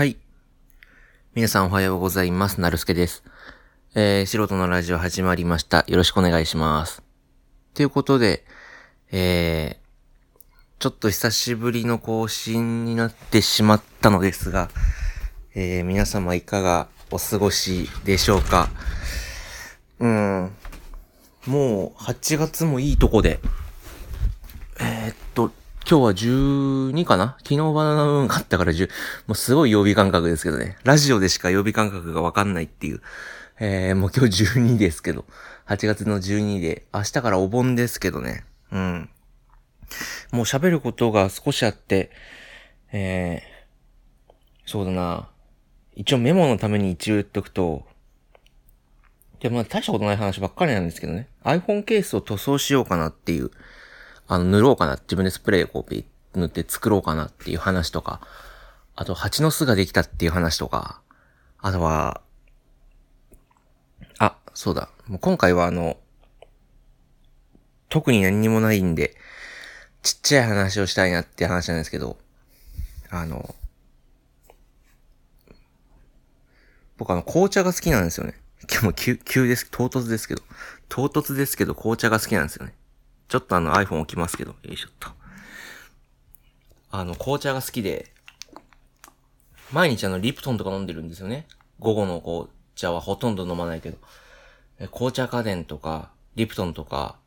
はい。皆さんおはようございます。なるすけです。えー、素人のラジオ始まりました。よろしくお願いします。ということで、えー、ちょっと久しぶりの更新になってしまったのですが、えー、皆様いかがお過ごしでしょうか？うん。もう8月もいいとこで、えーっと、今日は12かな？昨日バナナムーンがあったから10、もうすごい曜日感覚ですけどね。ラジオでしか曜日感覚がわかんないっていう。えー、もう今日12ですけど。8月の12で、明日からお盆ですけどね。うん。もう喋ることが少しあって、えー、そうだな。一応メモのために一応言っとくと、で、まあ大したことない話ばっかりなんですけどね。iPhone ケースを塗装しようかなっていう、あの、塗ろうかな。自分でスプレーこうピッ塗って作ろうかなっていう話とか、あと蜂の巣ができたっていう話とか、あとは、あ、そうだ。もう今回はあの、特に何にもないんで、ちっちゃい話をしたいなって話なんですけど、あの、僕あの、紅茶が好きなんですよね。今 日も急、急です。唐突ですけど。唐突ですけど、紅茶が好きなんですよね。ちょっとあの iPhone 置きますけど、よいしょっと。あの、紅茶が好きで、毎日あの、リプトンとか飲んでるんですよね。午後の紅茶はほとんど飲まないけど。紅茶家電とか、リプトンとか、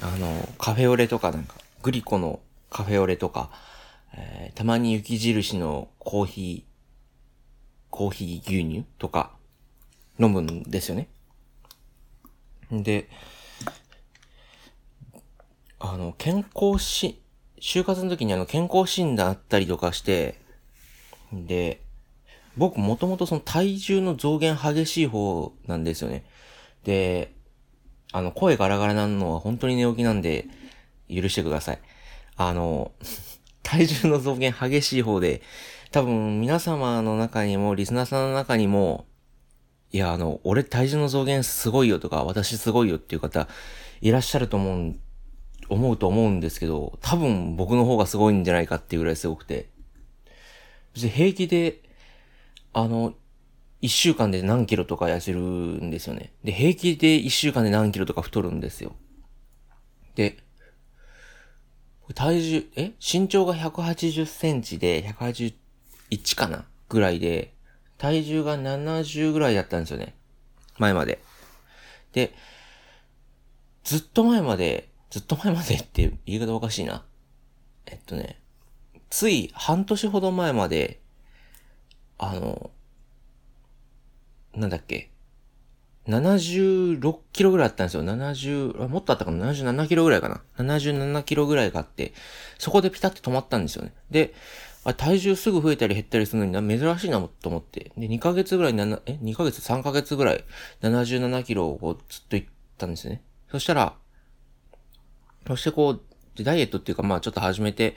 あの、カフェオレとかなんか、グリコのカフェオレとか、えーたまに雪印のコーヒー、コーヒー牛乳とか、飲むんですよね。で、あの、健康し、就活の時にあの、健康診断あったりとかして、で、僕もともとその体重の増減激しい方なんですよね。で、あの、声ガラガラなのは本当に寝起きなんで、許してください。あの、体重の増減激しい方で、多分皆様の中にも、リスナーさんの中にも、いや、あの、俺体重の増減すごいよとか、私すごいよっていう方、いらっしゃると思うん、思うと思うんですけど、多分僕の方がすごいんじゃないかっていうぐらいすごくて。別に平気で、あの、一週間で何キロとか痩せるんですよね。で、平気で一週間で何キロとか太るんですよ。で、体重、え？身長が180センチで、181かなぐらいで、体重が70ぐらいだったんですよね。前まで。で、ずっと前まで、ずっと前までって言い方おかしいな。えっとね、つい半年ほど前まで、あの、なんだっけ、76キロぐらいあったんですよ。70、もっとあったかな ?77 キロぐらいかな ?77 キロぐらいがあって、そこでピタッと止まったんですよね。で、体重すぐ増えたり減ったりするのに珍しいなと思って。で、2ヶ月ぐらい、え ?2 ヶ月 ?3 ヶ月ぐらい77キロをずっと行ったんですね。そしたら、そしてこう、ダイエットっていうかまあちょっと始めて、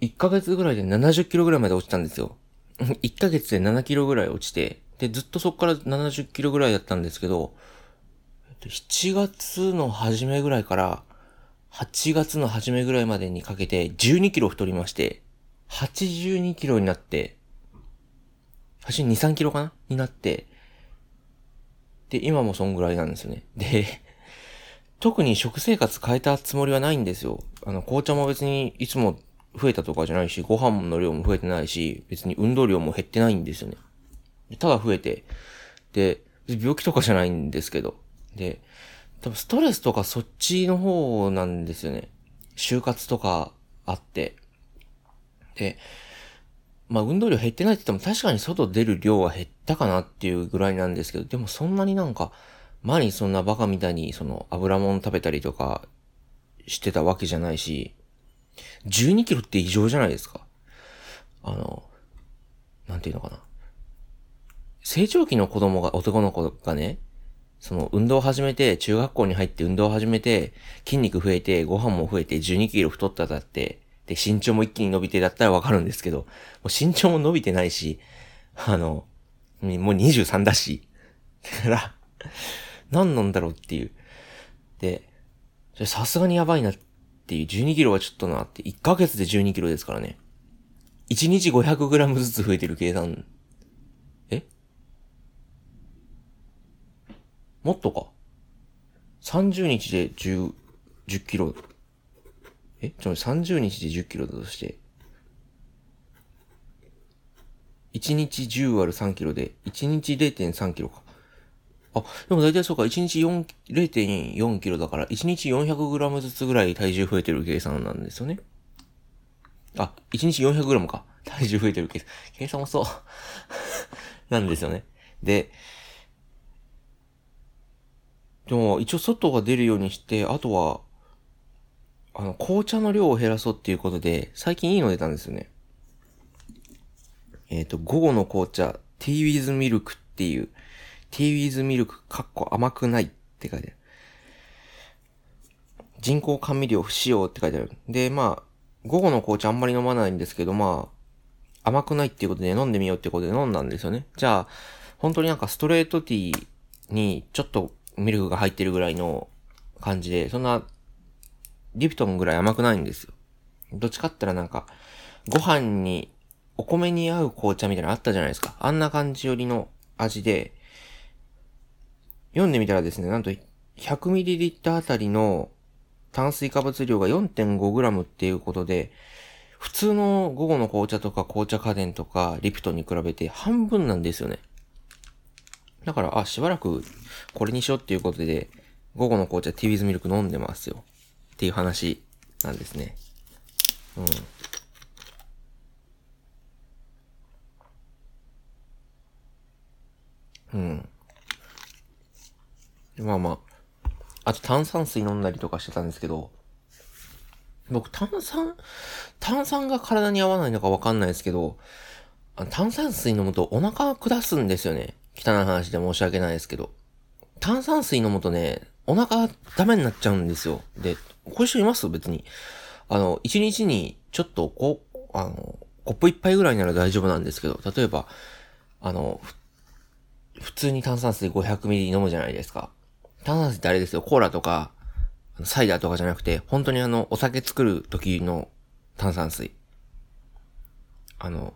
1ヶ月ぐらいで70キロぐらいまで落ちたんですよ。1ヶ月で7キロぐらい落ちて、で、ずっとそこから70キロぐらいだったんですけど、7月の初めぐらいから、8月の初めぐらいまでにかけて12キロ太りまして、82キロになって、82、3キロかな？になって、で、今もそんぐらいなんですよね。で、特に食生活変えたつもりはないんですよ。あの、紅茶も別にいつも増えたとかじゃないし、ご飯の量も増えてないし、別に運動量も減ってないんですよね。ただ増えて、で、病気とかじゃないんですけど、で、多分ストレスとかそっちの方なんですよね。就活とかあって。で、まあ運動量減ってないって言っても確かに外出る量は減ったかなっていうぐらいなんですけど、でもそんなになんか、毎日そんなバカみたいにその油物食べたりとかしてたわけじゃないし、12キロって異常じゃないですか。あの、なんていうのかな。成長期の子供が、男の子がね、その運動を始めて、中学校に入って運動を始めて、筋肉増えて、ご飯も増えて、12キロ太っただって、で、身長も一気に伸びてだったらわかるんですけど、もう身長も伸びてないし、あの、もう23だし、だから、何なんだろうっていう。で、さすがにやばいなっていう、12キロはちょっとなって、1ヶ月で12キロですからね。1日 500g ずつ増えてる計算。え？もっとか？30日で10、10キロ？え？ちょ、30日で10キロだとして。1日10割る3キロで、1日0.3キロか。あ、でも大体そうか、1日4、0.4キロだから、1日400グラムずつぐらい体重増えてる計算なんですよね。あ、1日400グラムか。体重増えてる計算。計算もそう。なんですよね。で、でも一応外が出るようにして、あとは、あの、紅茶の量を減らそうっていうことで、最近いいの出たんですよね。えっ、ー、と、午後の紅茶、ティーウィズミルクっていう、ティーウィズミルク、かっこ甘くないって書いてある。人工甘味料不使用って書いてある。で、まあ、午後の紅茶あんまり飲まないんですけど、まあ、甘くないっていうことで飲んでみようってことで飲んだんですよね。じゃあ、本当になんかストレートティーにちょっとミルクが入ってるぐらいの感じで、そんな、リプトンぐらい甘くないんですよ。どっちかって言ったらなんか、ご飯に、お米に合う紅茶みたいなのあったじゃないですか。あんな感じよりの味で、読んでみたらですね、なんと 100ml あたりの炭水化物量が 4.5g っていうことで、普通の午後の紅茶とか紅茶家電とかリプトンに比べて半分なんですよね。だから、あ、しばらくこれにしようっていうことで、午後の紅茶ティービズミルク飲んでますよ。っていう話なんですね。うん。うん。まあまあ。あと炭酸水飲んだりとかしてたんですけど、僕炭酸、炭酸が体に合わないのかわかんないですけど、炭酸水飲むとお腹下すんですよね。汚い話で申し訳ないですけど。炭酸水飲むとね、お腹ダメになっちゃうんですよ。で、こういう人います？別に。あの、一日にちょっとこう、あの、コップ一杯ぐらいなら大丈夫なんですけど、例えば、あの、普通に炭酸水 500ml 飲むじゃないですか。炭酸水ってあれですよ、コーラとか、サイダーとかじゃなくて、本当にあの、お酒作る時の炭酸水。あの、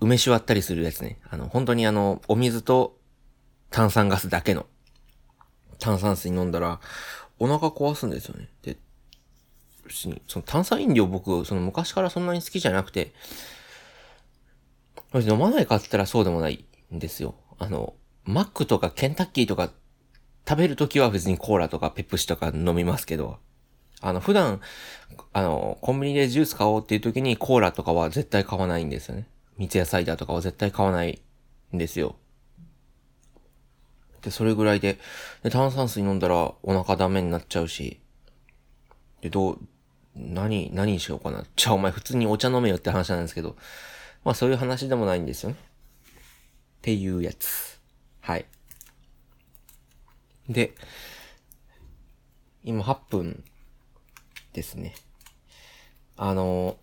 梅酒割ったりするやつね。あの、本当にあの、お水と炭酸ガスだけの炭酸水飲んだら、お腹壊すんですよね。で、その炭酸飲料僕、その昔からそんなに好きじゃなくて、飲まないかって言ったらそうでもないんですよ。あの、マックとかケンタッキーとか食べるときは別にコーラとかペプシとか飲みますけど、あの、普段、あの、コンビニでジュース買おうっていう時にコーラとかは絶対買わないんですよね。三ツ矢サイダーとかは絶対買わないんですよ。で、それぐらいで、で、炭酸水飲んだらお腹ダメになっちゃうし、で、どう、何、何にしようかな。じゃあお前普通にお茶飲めよって話なんですけど、まあそういう話でもないんですよね。っていうやつ。はい。で、今8分ですね。あの、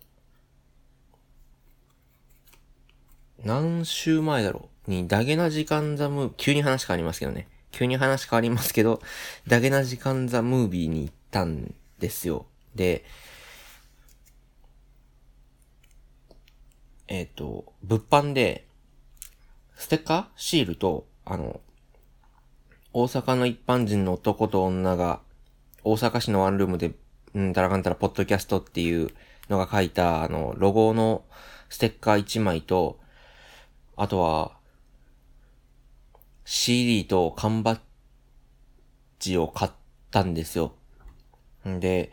何週前だろう？に、ダゲな時間ザムー、急に話変わりますけどね。急に話変わりますけど、ダゲな時間ザムービーに行ったんですよ。で、えっ、ー、と、物販で、ステッカー？シールと、あの、大阪の一般人の男と女が、大阪市のワンルームで、うん、たらかんたらポッドキャストっていうのが書いた、あの、ロゴのステッカー1枚と、あとは、CD と缶バッジを買ったんですよ。んで、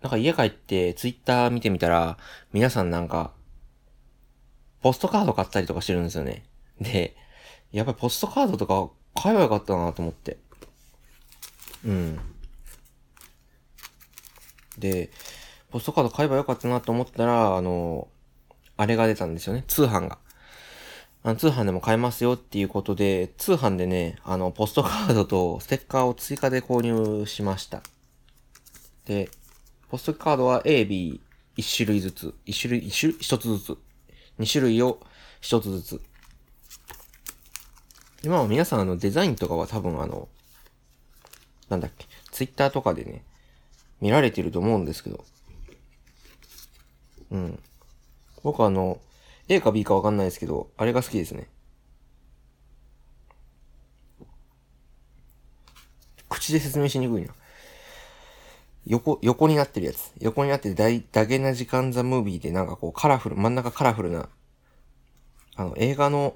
なんか家帰ってツイッター見てみたら、皆さんなんか、ポストカード買ったりとかしてるんですよね。で、やっぱりポストカードとか買えばよかったなと思って。うん。で、ポストカード買えばよかったなと思ったら、あの、あれが出たんですよね。通販が。あの通販でも買えますよっていうことで、通販でね、あの、ポストカードとステッカーを追加で購入しました。で、ポストカードは A、B、1種類ずつ、1種類、1種、1つずつ、2種類を1つずつ。今は皆さんあのデザインとかは多分あの、なんだっけ、ツイッターとかでね、見られてると思うんですけど、うん。僕あの、A か B かわかんないですけど、あれが好きですね。口で説明しにくいな。横、横になってるやつ。横になってて、だい、ダゲな時間ザムービーでなんかこうカラフル、真ん中カラフルな、あの、映画の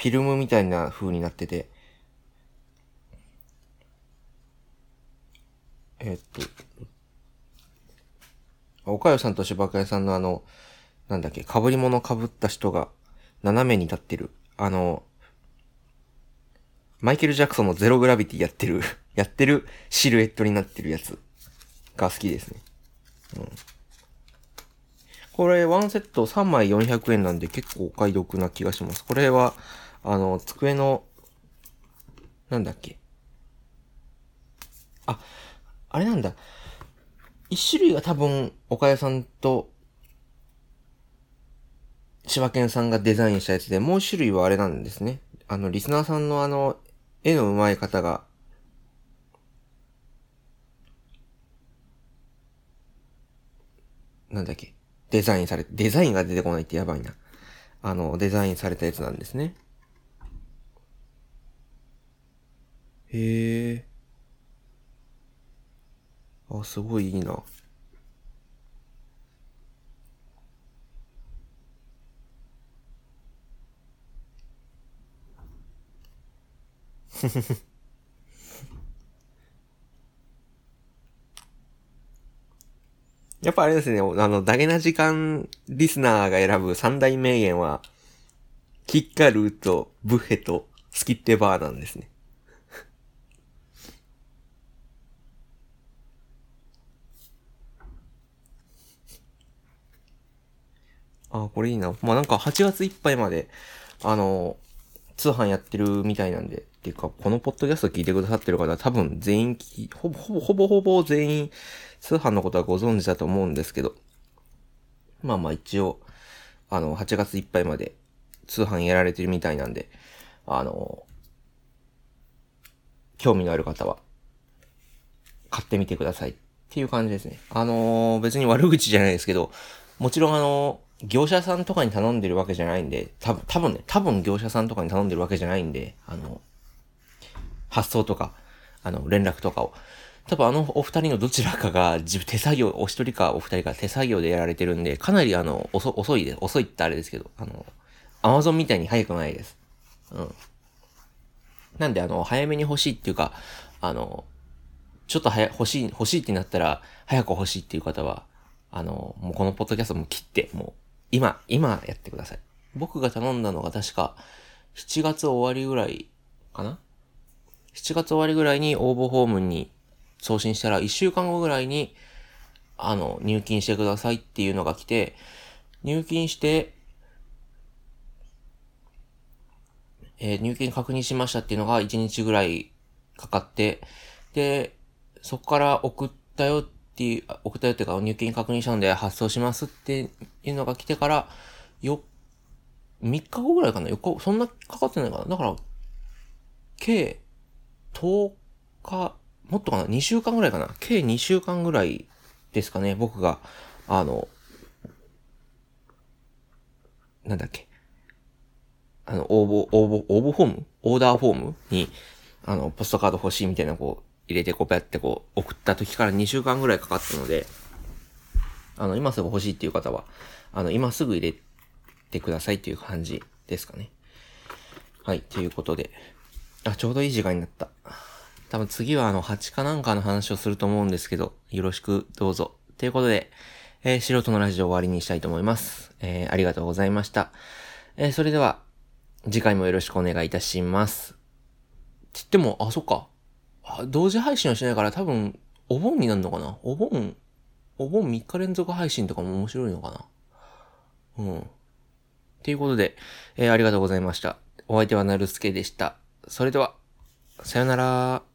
フィルムみたいな風になってて、えっと、岡代さんと柴倉さんのあの、なんだっけ、被り物被った人が斜めに立ってる。あの、マイケル・ジャクソンのゼログラビティやってる、やってるシルエットになってるやつが好きですね。うん。これ、ワンセット3枚400円なんで結構お買い得な気がします。これは、あの、机の、なんだっけ。あ、あれなんだ。一種類が多分、岡谷さんと、柴犬さんがデザインしたやつで、もう一種類はあれなんですね。あの、リスナーさんのあの、絵の上手い方が、なんだっけ。デザインされ、デザインが出てこないってやばいな。あの、デザインされたやつなんですね。へえ。あ、すごいいいな。やっぱあれですね、あの、ダゲな時間リスナーが選ぶ三大名言は、キッカルーとブッヘとスキッテバーなんですね。あ、これいいな。まあ、なんか8月いっぱいまで、あの、通販やってるみたいなんで、っていうか、このポッドキャスト聞いてくださってる方は多分全員聞き、ほぼ、ほぼ、ほぼほぼ全員通販のことはご存知だと思うんですけど、まあまあ一応、あの、8月いっぱいまで通販やられてるみたいなんで、あの、興味のある方は、買ってみてくださいっていう感じですね。あの別に悪口じゃないですけど、もちろんあの業者さんとかに頼んでるわけじゃないんで、多分、多分ね、多分業者さんとかに頼んでるわけじゃないんで、あの、発送とか、あの、連絡とかを。多分あのお二人のどちらかが自分手作業、お一人かお二人か手作業でやられてるんで、かなりあの、遅、遅いで。遅いってあれですけど、あの、アマゾンみたいに早くないです。うん。なんであの、早めに欲しいっていうか、あの、ちょっと早、欲しい、欲しいってなったら、早く欲しいっていう方は、あの、もうこのポッドキャストも切って、もう、今、今やってください。僕が頼んだのが確か、7月終わりぐらいかな ?7 月終わりぐらいに応募フォームに送信したら、1週間後ぐらいに、あの、入金してくださいっていうのが来て、入金して、えー、入金確認しましたっていうのが1日ぐらいかかって、で、そこから送ったよっていう、送ったよっていうか入金確認したので発送しますっていうのが来てから、よ、3日後ぐらいかな ?4 日、そんなかかってないかな？だから、計10日、もっとかな ?2 週間ぐらいかな？計2週間ぐらいですかね僕が、あの、なんだっけ。あの、応募、応募、応募フォーム？オーダーフォームに、あの、ポストカード欲しいみたいな、こう、入れてこうやってこう、送った時から2週間ぐらいかかったので、あの、今すぐ欲しいっていう方は、あの、今すぐ入れてくださいっていう感じですかね。はい、ということで。あ、ちょうどいい時間になった。多分次はあの、8かなんかの話をすると思うんですけど、よろしくどうぞ。ということで、えー、素人のラジオ終わりにしたいと思います。えー、ありがとうございました。えー、それでは、次回もよろしくお願いいたします。つっても、あ、そっか。同時配信はしないから多分、お盆になるのかな？お盆、お盆3日連続配信とかも面白いのかな？うん。ていうことで、えー、ありがとうございました。お相手はなるすけでした。それでは、さよなら。